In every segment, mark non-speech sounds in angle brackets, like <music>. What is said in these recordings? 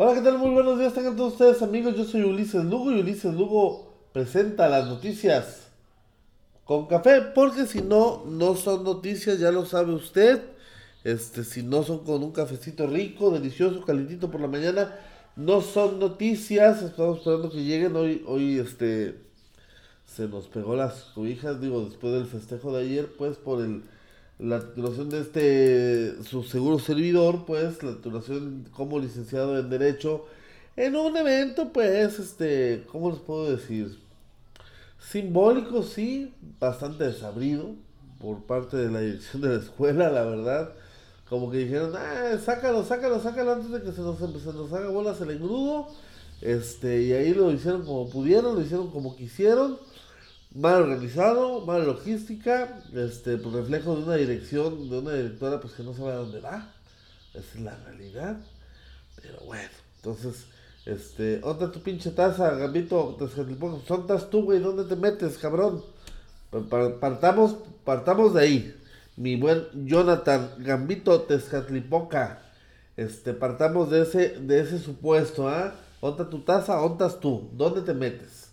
Hola, ¿qué tal? Muy buenos días, tengan todos ustedes amigos. Yo soy Ulises Lugo y Ulises Lugo presenta las noticias con café, porque si no, no son noticias, ya lo sabe usted. Este, si no son con un cafecito rico, delicioso, calentito por la mañana, no son noticias. Estamos esperando que lleguen hoy, hoy este se nos pegó las cobijas, digo, después del festejo de ayer, pues por el la titulación de este su seguro servidor, pues la titulación como licenciado en derecho en un evento, pues, este, ¿cómo les puedo decir? Simbólico, sí, bastante desabrido por parte de la dirección de la escuela, la verdad. Como que dijeron, ah, sácalo, sácalo, sácalo antes de que se nos, se nos haga bolas el engrudo. Este, y ahí lo hicieron como pudieron, lo hicieron como quisieron mal organizado, mala logística, este, pues, reflejo de una dirección, de una directora pues que no sabe a dónde va. Esa es la realidad. Pero bueno, entonces, este, otra tu pinche taza, Gambito, ¿Sontas tú, güey? ¿Dónde te metes, cabrón? Partamos, partamos de ahí. Mi buen Jonathan, Gambito Tezcatlipoca. Este, partamos de ese, de ese supuesto, ¿ah? ¿eh? tu taza? ¿Ontas tú? ¿Dónde te metes?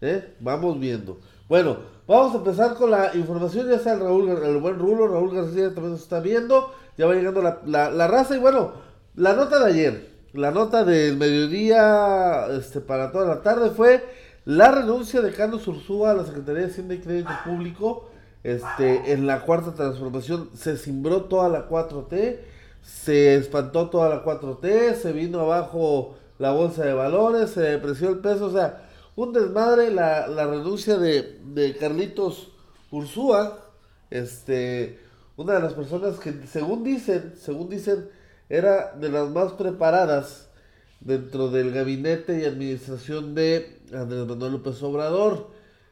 ¿Eh? Vamos viendo. Bueno, vamos a empezar con la información. Ya está el, Raúl, el buen Rulo, Raúl García también nos está viendo. Ya va llegando la, raza. Y bueno, la nota de ayer, la nota del mediodía este, para toda la tarde fue la renuncia de Carlos Ursúa a la Secretaría de Hacienda y Crédito Público. Este, en la cuarta transformación se cimbró toda la 4T, se espantó toda la 4T, se vino abajo la bolsa de valores, se depreció el peso, o sea, un desmadre la, renuncia de, Carlitos Ursúa, este, una de las personas que según dicen, según dicen, era de las más preparadas dentro del gabinete y administración de Andrés Manuel López Obrador.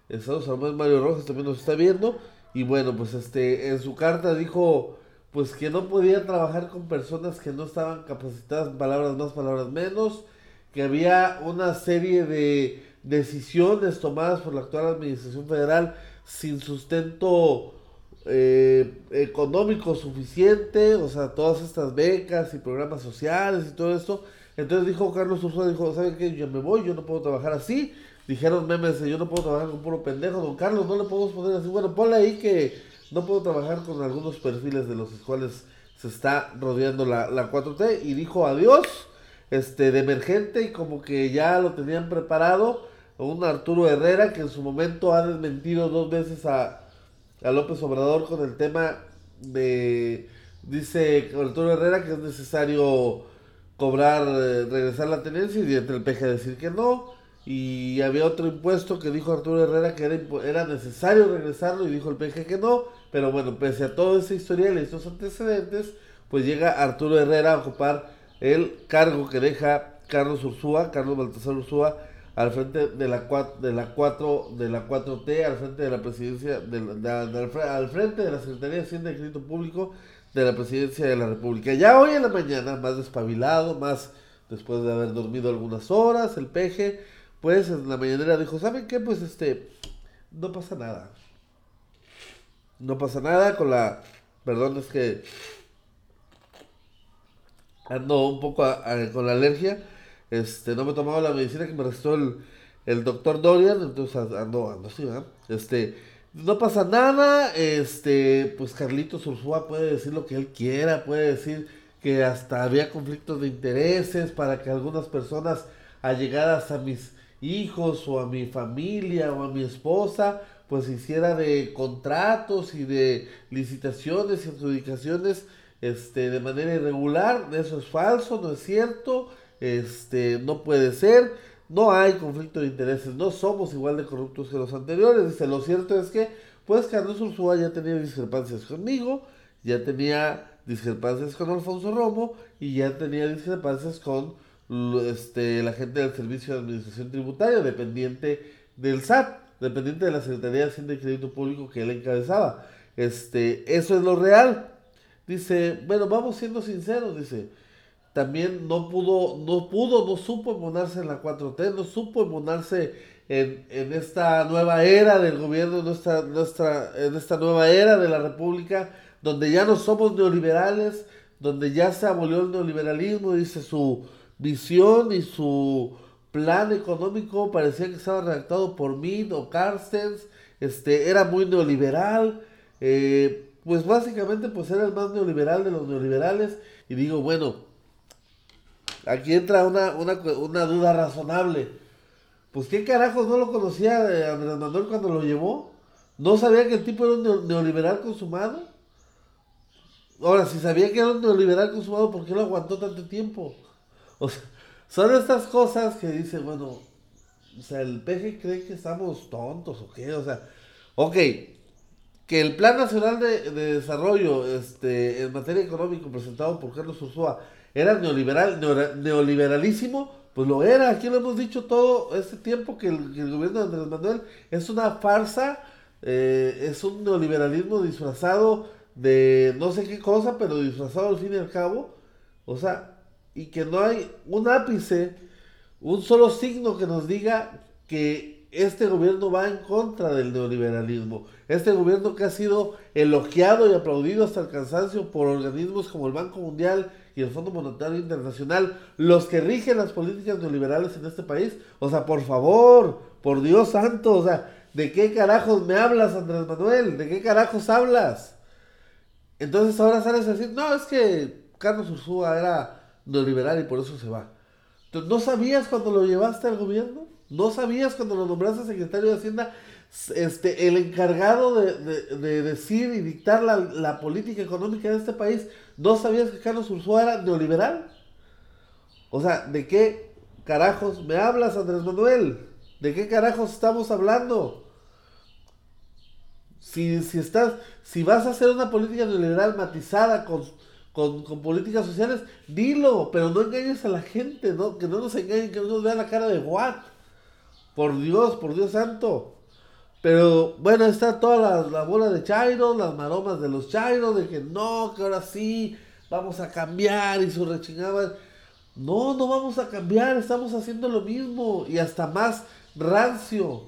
Estados Unidos Mario Rojas también nos está viendo. Y bueno, pues este, en su carta dijo pues que no podía trabajar con personas que no estaban capacitadas, palabras más, palabras menos, que había una serie de decisiones tomadas por la actual administración federal sin sustento eh, económico suficiente, o sea, todas estas becas y programas sociales y todo esto. Entonces dijo Carlos Ursula, dijo, ¿saben qué? Yo me voy, yo no puedo trabajar así. Dijeron memes, yo no puedo trabajar con puro pendejo. Don Carlos, no le podemos poner así. Bueno, ponle ahí que no puedo trabajar con algunos perfiles de los cuales se está rodeando la, la 4T. Y dijo adiós, este, de emergente y como que ya lo tenían preparado un Arturo Herrera que en su momento ha desmentido dos veces a, López Obrador con el tema de, dice Arturo Herrera que es necesario cobrar, eh, regresar la tenencia y entre el PG decir que no. Y había otro impuesto que dijo Arturo Herrera que era, era necesario regresarlo y dijo el PG que no. Pero bueno, pese a toda esa historia y estos antecedentes, pues llega Arturo Herrera a ocupar el cargo que deja Carlos Ursúa, Carlos Baltasar Ursúa, al frente de la 4 de la 4 de la 4T, al frente de la presidencia al frente de la Secretaría de Hacienda y Crédito Público de la Presidencia de la República. Ya hoy en la mañana, más despabilado, más después de haber dormido algunas horas, el peje, pues en la mañanera dijo, ¿saben qué? Pues este no pasa nada. No pasa nada con la perdón, es que ando un poco con la alergia este, no me he tomado la medicina que me restó el, el doctor Dorian, entonces ando, ando así, ¿verdad? Este, no pasa nada, este, pues Carlitos Ursúa puede decir lo que él quiera, puede decir que hasta había conflictos de intereses para que algunas personas allegadas a mis hijos o a mi familia o a mi esposa, pues hiciera de contratos y de licitaciones y adjudicaciones este, de manera irregular, eso es falso, no es cierto, este, no puede ser, no hay conflicto de intereses, no somos igual de corruptos que los anteriores. Dice, lo cierto es que, pues Carlos Ursúa ya tenía discrepancias conmigo, ya tenía discrepancias con Alfonso Romo y ya tenía discrepancias con este, la gente del Servicio de Administración Tributaria, dependiente del SAT, dependiente de la Secretaría de Hacienda y Crédito Público que él encabezaba. Este, eso es lo real. Dice, bueno, vamos siendo sinceros, dice, también no pudo, no pudo, no supo emonarse en la 4T, no supo emonarse en, en esta nueva era del gobierno, nuestra, nuestra, en esta nueva era de la República, donde ya no somos neoliberales, donde ya se abolió el neoliberalismo, dice su visión y su plan económico parecía que estaba redactado por Mead o Carstens, este, era muy neoliberal, eh, pues básicamente pues era el más neoliberal de los neoliberales y digo, bueno, aquí entra una, una, duda razonable. Pues qué carajos no lo conocía Andrés Manuel cuando lo llevó. ¿No sabía que el tipo era un neoliberal consumado? Ahora, si sabía que era un neoliberal consumado, ¿por qué lo aguantó tanto tiempo? O sea, son estas cosas que dice, bueno, o sea, el PG cree que estamos tontos o qué, o sea, ok, que el Plan Nacional de, Desarrollo este, en materia económica presentado por Carlos Ursúa era neoliberal, neoliberalísimo, pues lo era, aquí lo hemos dicho todo este tiempo que el, gobierno de Andrés Manuel es una farsa, eh, es un neoliberalismo disfrazado de no sé qué cosa, pero disfrazado al fin y al cabo, o sea, y que no hay un ápice, un solo signo que nos diga que este gobierno va en contra del neoliberalismo. Este gobierno que ha sido elogiado y aplaudido hasta el cansancio por organismos como el Banco Mundial y el Fondo Monetario Internacional, los que rigen las políticas neoliberales en este país. O sea, por favor, por Dios santo, o sea, ¿de qué carajos me hablas, Andrés Manuel? ¿De qué carajos hablas? Entonces ahora sales a decir, no, es que Carlos Ursúa era neoliberal y por eso se va. Entonces, ¿no sabías cuando lo llevaste al gobierno? ¿No sabías cuando lo nombraste secretario de Hacienda este, el encargado de, decir y dictar la, política económica de este país? ¿No sabías que Carlos Ursúa era neoliberal? O sea, ¿de qué carajos me hablas, Andrés Manuel? ¿De qué carajos estamos hablando? Si, si, estás, si vas a hacer una política neoliberal matizada con con, políticas sociales, dilo, pero no engañes a la gente, ¿no? Que no nos engañen, que no nos vean la cara de what. Por Dios, por Dios santo. Pero bueno, está toda la, bola de Chairo, las maromas de los Chairo, de que no, que ahora sí, vamos a cambiar y su rechingada. No, no vamos a cambiar, estamos haciendo lo mismo y hasta más rancio.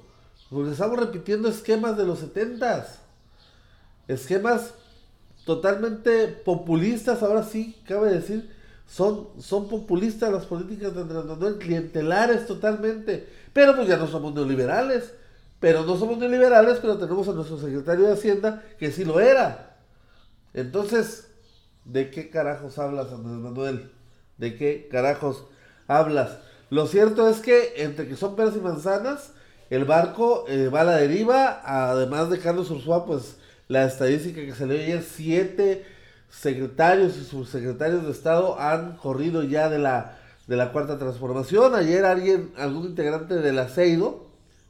Porque estamos repitiendo esquemas de los setentas. Esquemas totalmente populistas, ahora sí, cabe decir, son, son populistas las políticas de Andrés Manuel, clientelares totalmente, pero pues ya no somos neoliberales, pero no somos neoliberales, pero tenemos a nuestro secretario de Hacienda que sí lo era. Entonces, ¿de qué carajos hablas, Andrés Manuel? ¿De qué carajos hablas? Lo cierto es que entre que son peras y manzanas, el barco eh, va a la deriva, además de Carlos Ursúa, pues la estadística que salió ayer, siete secretarios y subsecretarios de Estado han corrido ya de la, de la cuarta transformación. Ayer alguien, algún integrante del ASEIDO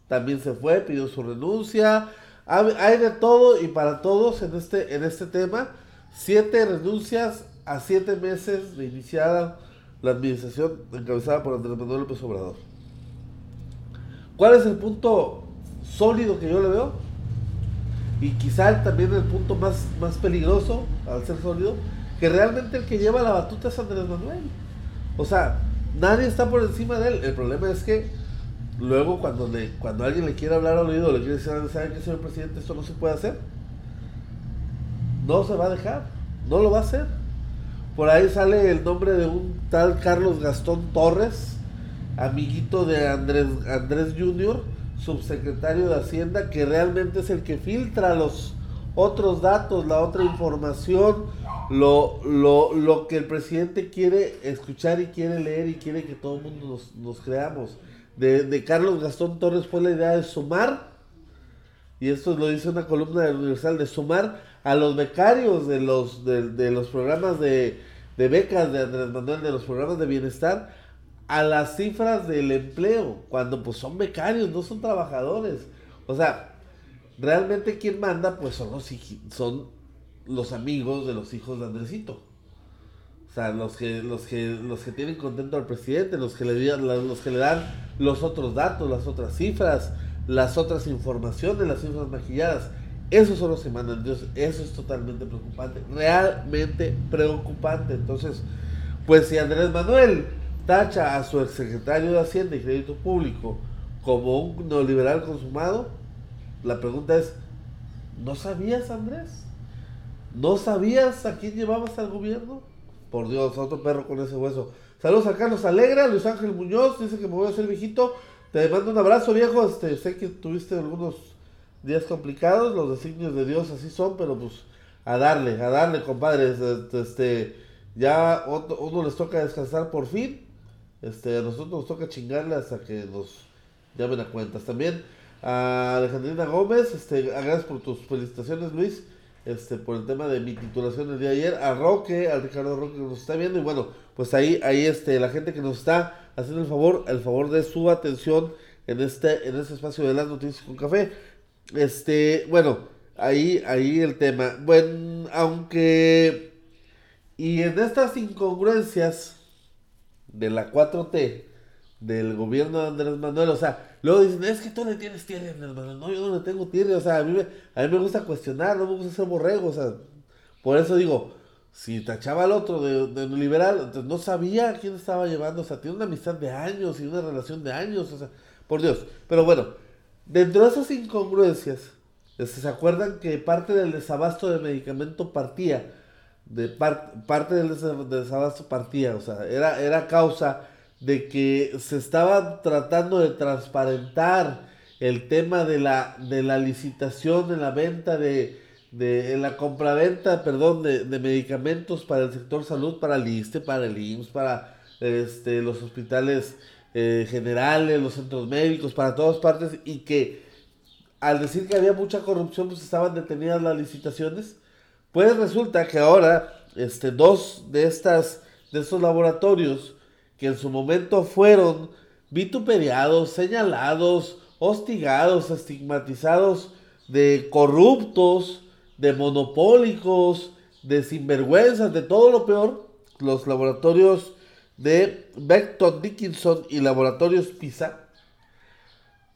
también se fue, pidió su renuncia. Hay de todo y para todos en este, en este tema. Siete renuncias a siete meses de iniciada la administración encabezada por Andrés Manuel López Obrador. ¿Cuál es el punto sólido que yo le veo? y quizá también el punto más, más peligroso, al ser sólido, que realmente el que lleva la batuta es Andrés Manuel. O sea, nadie está por encima de él. El problema es que luego cuando, le, cuando alguien le quiere hablar al oído, le quiere decir, ¿saben qué, señor presidente? Esto no se puede hacer. No se va a dejar. No lo va a hacer. Por ahí sale el nombre de un tal Carlos Gastón Torres, amiguito de Andrés, Andrés Jr., subsecretario de Hacienda, que realmente es el que filtra los otros datos, la otra información, lo, lo, lo que el presidente quiere escuchar y quiere leer y quiere que todo el mundo nos, nos creamos. De, de, Carlos Gastón Torres fue la idea de sumar, y esto lo dice una columna del Universal, de sumar a los becarios de los, de, de los programas de, de becas de Andrés Manuel, de los programas de bienestar, a las cifras del empleo, cuando pues son becarios, no son trabajadores. O sea, realmente quien manda pues son los, son los amigos de los hijos de Andresito. O sea, los que, los que, los que tienen contento al presidente, los que le los que le dan los otros datos, las otras cifras, las otras informaciones, las cifras maquilladas. Esos son los que mandan. Dios, eso es totalmente preocupante. Realmente preocupante. Entonces, pues si Andrés Manuel tacha a su exsecretario de Hacienda y Crédito Público como un neoliberal consumado, la pregunta es, ¿no sabías, Andrés? ¿No sabías a quién llevabas al gobierno? Por Dios, otro perro con ese hueso. Saludos a Carlos Alegra, Luis Ángel Muñoz, dice que me voy a hacer viejito. Te mando un abrazo, viejo. Este, sé que tuviste algunos días complicados, los designios de Dios así son, pero pues a darle, a darle, compadres. Este, ya uno les toca descansar por fin. Este, a nosotros nos toca chingarle hasta que nos llamen a cuentas. También a Alejandrina Gómez, este, gracias por tus felicitaciones, Luis este, por el tema de mi titulación el día de ayer, a Roque, al Ricardo Roque que nos está viendo, y bueno, pues ahí, ahí este, la gente que nos está haciendo el favor, el favor de su atención en este, en este espacio de las noticias con café. Este, bueno, ahí, ahí el tema. Bueno, aunque, y en estas incongruencias de la 4T, del gobierno de Andrés Manuel, o sea, luego dicen, es que tú le tienes tierra, Andrés Manuel, no, yo no le tengo tierra, o sea, a mí, me, a mí me gusta cuestionar, no me gusta ser borrego, o sea, por eso digo, si tachaba al otro de, de liberal, entonces no sabía quién estaba llevando, o sea, tiene una amistad de años y una relación de años, o sea, por Dios, pero bueno, dentro de esas incongruencias, este, ¿se acuerdan que parte del desabasto de medicamento partía? De parte del desabasto partía, o sea, era, era causa de que se estaba tratando de transparentar el tema de la, de la licitación, de la venta de, de la compraventa, perdón, de, de, medicamentos para el sector salud, para el ISTE, para el IMSS, para este, los hospitales eh, generales, los centros médicos, para todas partes, y que al decir que había mucha corrupción, pues estaban detenidas las licitaciones. Pues resulta que ahora, este, dos de estas, de estos laboratorios, que en su momento fueron vituperiados, señalados, hostigados, estigmatizados de corruptos, de monopólicos, de sinvergüenzas, de todo lo peor, los laboratorios de Beckton Dickinson y laboratorios PISA.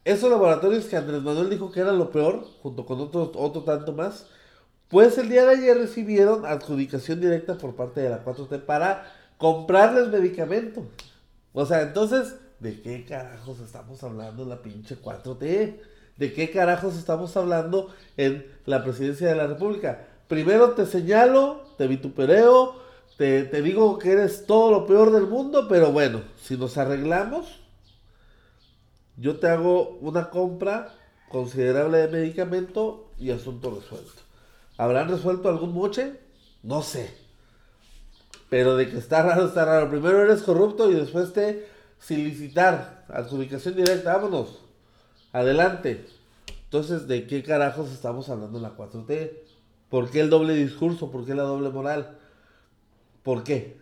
Esos laboratorios que Andrés Manuel dijo que eran lo peor, junto con otro, otro tanto más, pues el día de ayer recibieron adjudicación directa por parte de la 4T para comprarles medicamentos. O sea, entonces, ¿de qué carajos estamos hablando en la pinche 4T? ¿De qué carajos estamos hablando en la presidencia de la República? Primero te señalo, te vitupereo, te, te digo que eres todo lo peor del mundo, pero bueno, si nos arreglamos, yo te hago una compra considerable de medicamento y asunto resuelto. ¿Habrán resuelto algún moche? No sé. Pero de que está raro, está raro. Primero eres corrupto y después te solicitar adjudicación directa. Vámonos. Adelante. Entonces, ¿de qué carajos estamos hablando en la 4T? ¿Por qué el doble discurso? ¿Por qué la doble moral? ¿Por qué?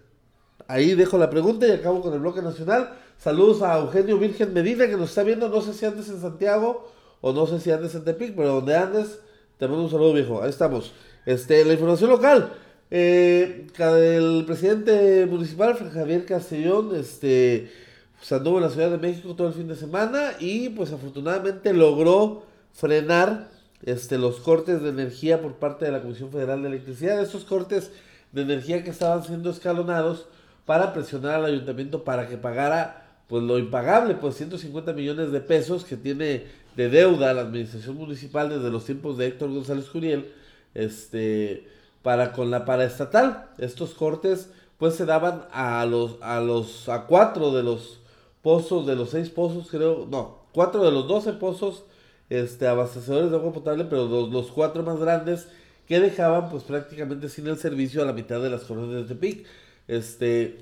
Ahí dejo la pregunta y acabo con el bloque nacional. Saludos a Eugenio Virgen Medina que nos está viendo. No sé si andes en Santiago o no sé si andes en Tepic, pero donde andes, te mando un saludo viejo. Ahí estamos. Este, la información local. Eh, el presidente municipal, Javier Castellón, este, pues anduvo en la Ciudad de México todo el fin de semana y pues afortunadamente logró frenar este, los cortes de energía por parte de la Comisión Federal de Electricidad. Estos cortes de energía que estaban siendo escalonados para presionar al ayuntamiento para que pagara pues lo impagable, pues 150 millones de pesos que tiene de deuda la administración municipal desde los tiempos de Héctor González Curiel, este para con la paraestatal. Estos cortes pues se daban a los a los a cuatro de los pozos de los seis pozos creo. No cuatro de los doce pozos este abastecedores de agua potable pero los, los cuatro más grandes que dejaban pues prácticamente sin el servicio a la mitad de las colonias de Tepic este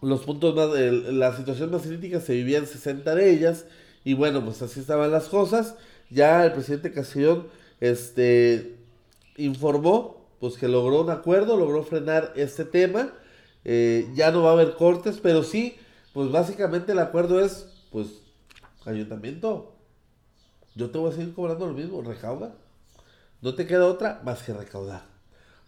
los puntos más la situación más crítica se vivía en 60 de ellas y bueno pues así estaban las cosas. Ya el presidente Castellón este, informó pues que logró un acuerdo, logró frenar este tema. Eh, ya no va a haber cortes, pero sí, pues básicamente el acuerdo es, pues, ayuntamiento, yo te voy a seguir cobrando lo mismo, recauda. No te queda otra más que recaudar,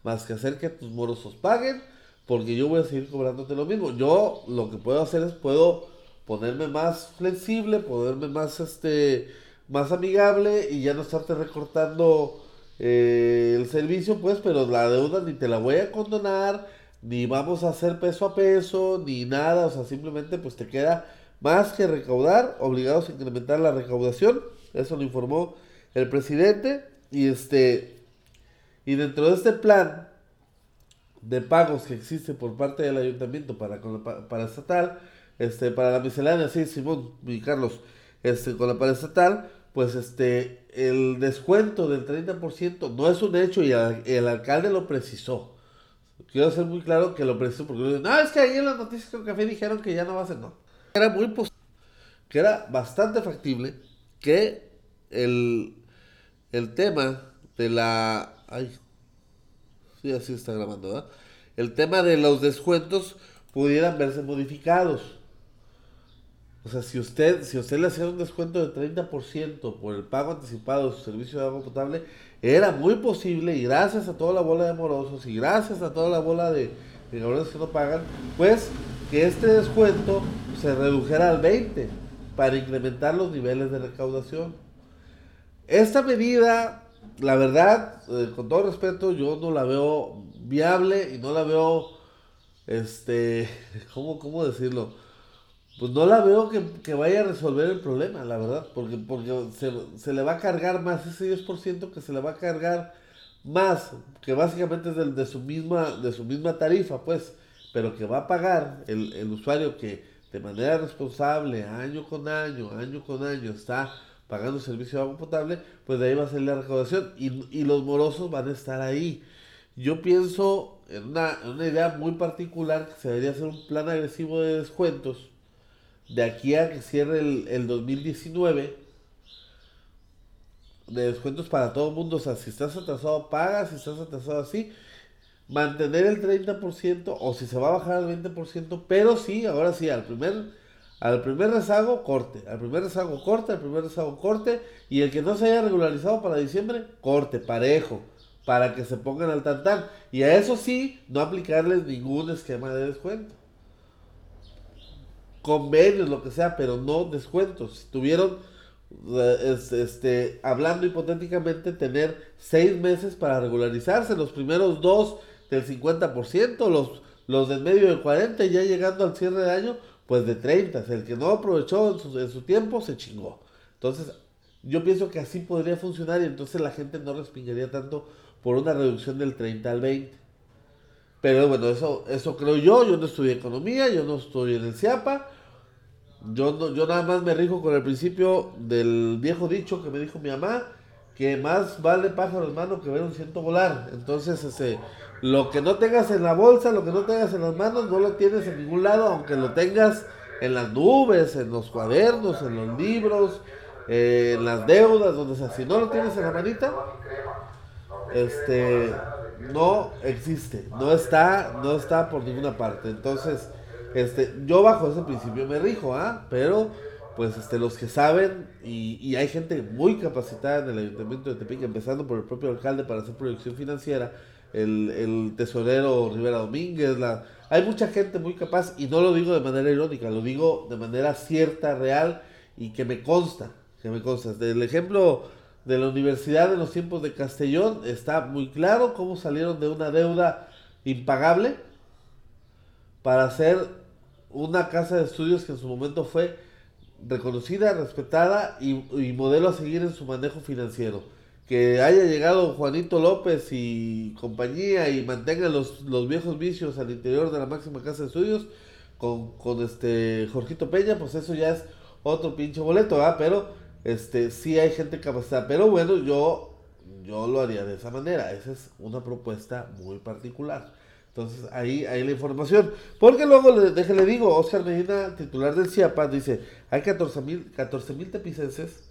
más que hacer que tus morosos paguen, porque yo voy a seguir cobrándote lo mismo. Yo lo que puedo hacer es, puedo ponerme más flexible, ponerme más, este, más amigable y ya no estarte recortando eh, el servicio, pues, pero la deuda ni te la voy a condonar, ni vamos a hacer peso a peso, ni nada, o sea, simplemente pues te queda más que recaudar, obligados a incrementar la recaudación, eso lo informó el presidente, y este, y dentro de este plan, de pagos que existe por parte del ayuntamiento para, para estatal, este, para la miscelánea, sí, Simón y Carlos, este, con la para estatal, pues este, el descuento del 30% no es un hecho y el, alcalde lo precisó. Quiero ser muy claro que lo precisó porque no, es que ahí en las noticias con café dijeron que ya no va a ser, no. Era muy posible, que era bastante factible que el, el tema de la... Ay, sí, así está grabando, ¿verdad? El tema de los descuentos pudieran verse modificados. O sea, si usted, si usted le hacía un descuento de 30% por el pago anticipado de su servicio de agua potable, era muy posible, y gracias a toda la bola de morosos, y gracias a toda la bola de, de que no pagan, pues que este descuento se redujera al 20% para incrementar los niveles de recaudación. Esta medida, la verdad, eh, con todo respeto, yo no la veo viable y no la veo, este, <laughs> ¿cómo, cómo decirlo? Pues no la veo que, vaya a resolver el problema, la verdad, porque, porque se, le va a cargar más ese 10% que se le va a cargar más, que básicamente es del, de, su misma, de su misma tarifa, pues, pero que va a pagar el, el usuario que de manera responsable, año con año, año con año, está pagando servicio de agua potable, pues de ahí va a ser la recaudación y, los morosos van a estar ahí. Yo pienso en una, idea muy particular que se debería hacer un plan agresivo de descuentos de aquí a que cierre el, el 2019 de descuentos para todo el mundo. O sea, si estás atrasado, pagas, si estás atrasado así, mantener el 30% o si se va a bajar al 20%, pero sí, ahora sí, al primer al primer rezago, corte. Al primer rezago, corte. Al primer rezago, corte. Y el que no se haya regularizado para diciembre, corte, parejo. Para que se pongan al tantán. Y a eso sí, no aplicarles ningún esquema de descuento. Convenios, lo que sea, pero no descuentos. Si tuvieron, eh, este, hablando hipotéticamente, tener seis meses para regularizarse. Los primeros dos del 50%, los, los del medio del 40% y ya llegando al cierre de año pues de 30. El que no aprovechó en su, tiempo se chingó. Entonces, yo pienso que así podría funcionar y entonces la gente no respingaría tanto por una reducción del 30 al 20. Pero bueno, eso, eso creo yo. Yo no estudié economía, yo no estoy en el CIAPA. Yo, no, yo nada más me rijo con el principio del viejo dicho que me dijo mi mamá, que más vale pájaro en mano que ver un ciento volar. Entonces, ese, lo que no tengas en la bolsa, lo que no tengas en las manos, no lo tienes en ningún lado, aunque lo tengas en las nubes, en los cuadernos, en los libros, eh, en las deudas, donde sea. Si no lo tienes en la manita, este, no existe, no está, no está por ninguna parte. Entonces, este, yo bajo ese principio me rijo, ¿ah? Pero, pues, este, los que saben, y, y hay gente muy capacitada en el Ayuntamiento de Tepic, empezando por el propio alcalde para hacer proyección financiera, el, tesorero Rivera Domínguez, la, hay mucha gente muy capaz y no lo digo de manera irónica, lo digo de manera cierta, real y que me consta, que me consta. El ejemplo de la Universidad en los tiempos de Castellón está muy claro cómo salieron de una deuda impagable para hacer una casa de estudios que en su momento fue reconocida, respetada y, modelo a seguir en su manejo financiero que haya llegado Juanito López y compañía y mantengan los, los viejos vicios al interior de la máxima casa de estudios con, con este Jorgito Peña, pues eso ya es otro pinche boleto, ¿ah? Pero este sí hay gente capacitada. Pero bueno, yo, yo lo haría de esa manera. Esa es una propuesta muy particular. Entonces ahí hay la información. Porque luego, le, déjale digo, Oscar Medina, titular del CIAPA, dice, hay 14 mil 14, tepicenses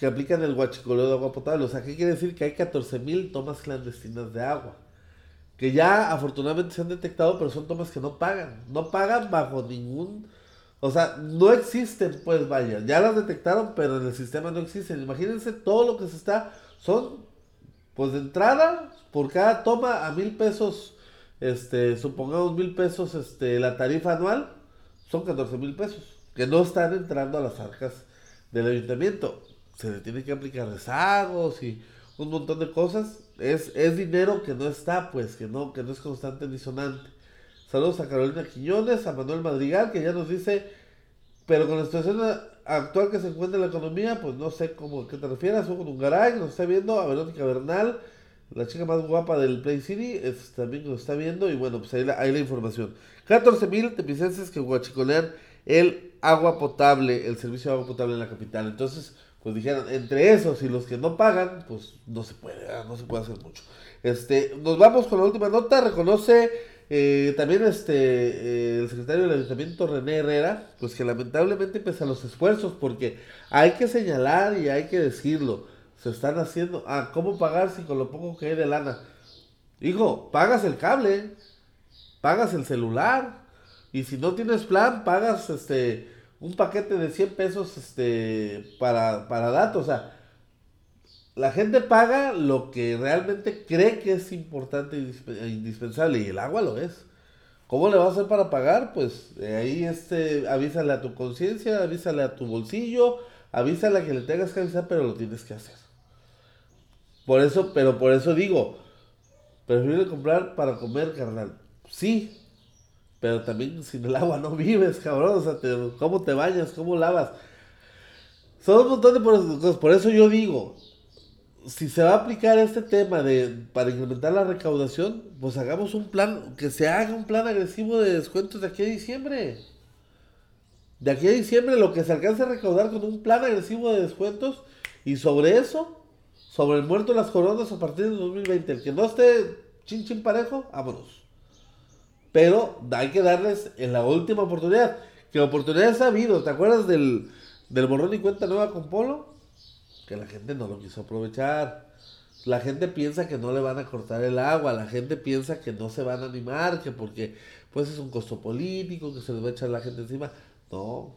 que aplican el guachicoleo de agua potable. O sea, ¿qué quiere decir? Que hay 14.000 tomas clandestinas de agua. Que ya afortunadamente se han detectado, pero son tomas que no pagan. No pagan bajo ningún... O sea, no existen, pues vaya. Ya las detectaron, pero en el sistema no existen. Imagínense todo lo que se está... Son, pues de entrada, por cada toma a mil pesos, este, supongamos mil pesos, este, la tarifa anual, son 14 mil pesos. Que no están entrando a las arcas del ayuntamiento se le tiene que aplicar rezagos y un montón de cosas. Es, es dinero que no está, pues, que no, que no es constante ni sonante. Saludos a Carolina Quiñones, a Manuel Madrigal, que ya nos dice, pero con la situación actual que se encuentra en la economía, pues no sé cómo, qué te refieres, o con nos está viendo, a Verónica Bernal, la chica más guapa del Play City, también lo está viendo y bueno, pues ahí la, ahí la información. 14 mil tepicenses que guachicolean el agua potable, el servicio de agua potable en la capital. Entonces, pues dijeron, entre esos y los que no pagan, pues no se puede, no se puede hacer mucho. Este, nos vamos con la última nota, reconoce eh, también este eh, el secretario del Ayuntamiento René Herrera, pues que lamentablemente pese a los esfuerzos, porque hay que señalar y hay que decirlo, se están haciendo, ah, ¿cómo pagar si con lo poco que hay de lana? Hijo, pagas el cable, pagas el celular, y si no tienes plan, pagas este un paquete de 100 pesos este para, para datos, o sea, la gente paga lo que realmente cree que es importante e indispensable y el agua lo es. ¿Cómo le va a hacer para pagar? Pues eh, ahí este, avísale a tu conciencia, avísale a tu bolsillo, avísale a que le tengas que avisar, pero lo tienes que hacer. Por eso, pero por eso digo, prefiero comprar para comer, carnal. Sí, pero también sin el agua no vives, cabrón. O sea, ¿cómo te bañas? ¿Cómo lavas? Son un montón de cosas. Por eso yo digo, si se va a aplicar este tema de para incrementar la recaudación, pues hagamos un plan, que se haga un plan agresivo de descuentos de aquí a diciembre. De aquí a diciembre lo que se alcance a recaudar con un plan agresivo de descuentos y sobre eso, sobre el muerto de las coronas a partir del 2020. El que no esté chin chin parejo, vámonos. Pero hay que darles en la última oportunidad. Que oportunidades ha habido. ¿Te acuerdas del, del borrón y cuenta nueva con Polo? Que la gente no lo quiso aprovechar. La gente piensa que no le van a cortar el agua, la gente piensa que no se van a animar, que porque pues es un costo político, que se les va a echar la gente encima. No.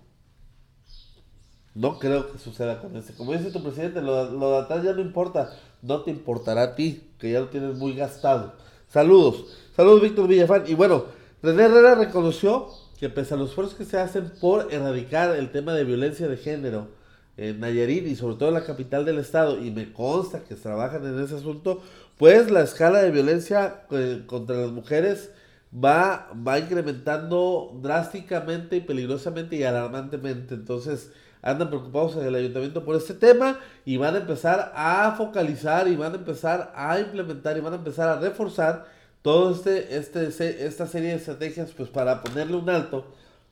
No creo que suceda con este. Como dice tu presidente, lo, lo de atrás ya no importa. No te importará a ti, que ya lo tienes muy gastado. Saludos. Saludos, Víctor Villafán. Y bueno, René Herrera reconoció que pese a los esfuerzos que se hacen por erradicar el tema de violencia de género, en Nayarit y sobre todo en la capital del estado, y me consta que trabajan en ese asunto, pues la escala de violencia eh, contra las mujeres va, va incrementando drásticamente y peligrosamente y alarmantemente. Entonces andan preocupados en el ayuntamiento por este tema y van a empezar a focalizar y van a empezar a implementar y van a empezar a reforzar todo este, este, esta serie de estrategias pues para ponerle un alto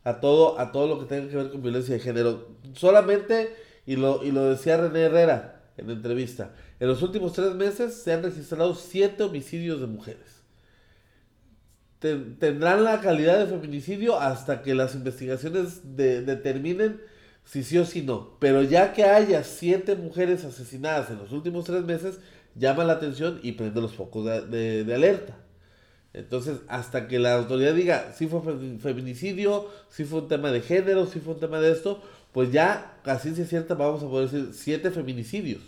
a todo, a todo lo que tenga que ver con violencia de género. Solamente y lo, y lo decía René Herrera en entrevista. En los últimos tres meses se han registrado siete homicidios de mujeres. tendrán la calidad de feminicidio hasta que las investigaciones determinen si sí o si no. Pero ya que haya siete mujeres asesinadas en los últimos tres meses, llama la atención y prende los focos de, de alerta. Entonces, hasta que la autoridad diga si fue feminicidio, si fue un tema de género, si fue un tema de esto, pues ya, casi ciencia cierta, vamos a poder decir siete feminicidios.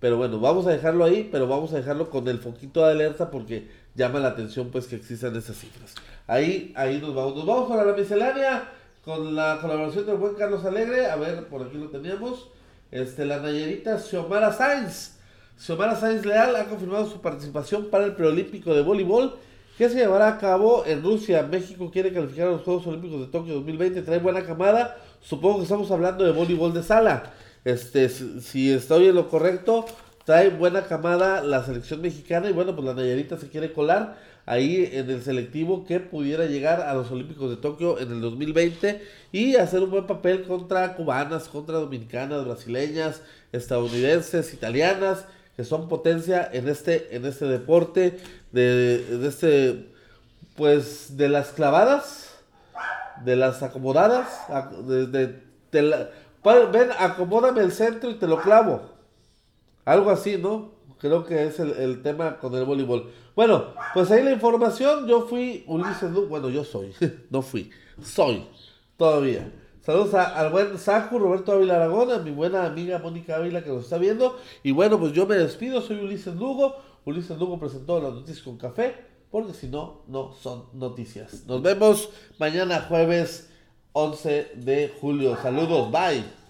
Pero bueno, vamos a dejarlo ahí, pero vamos a dejarlo con el foquito de alerta porque llama la atención pues que existan esas cifras. Ahí, ahí nos vamos. Nos vamos para la miscelánea con la colaboración del buen Carlos Alegre. A ver, por aquí lo teníamos. Este, la Nayerita Xiomara Sainz. Xiomara Sainz Leal ha confirmado su participación para el preolímpico de voleibol que se llevará a cabo en Rusia. México quiere calificar a los Juegos Olímpicos de Tokio 2020. Trae buena camada Supongo que estamos hablando de voleibol de sala. Este, si, estoy en lo correcto, trae buena camada la selección mexicana y bueno, pues la Nayarita se quiere colar ahí en el selectivo que pudiera llegar a los Olímpicos de Tokio en el 2020 y hacer un buen papel contra cubanas, contra dominicanas, brasileñas, estadounidenses, italianas, son potencia en este, en este deporte, de, de este, pues de las clavadas de las acomodadas, de, ven, acomódame el centro y te lo clavo. Algo así, ¿no? Creo que es el, tema con el voleibol. Bueno, pues ahí la información. Yo fui Ulises Bueno, yo soy. <laughs> no fui. Soy. Todavía. Saludos al buen Saku, Roberto Ávila Aragón, a mi buena amiga Mónica Ávila que nos está viendo. Y bueno, pues yo me despido. Soy Ulises Lugo. Ulises Lugo presentó las noticias con café porque si no, no son noticias. Nos vemos mañana jueves 11 de julio. Saludos, bye.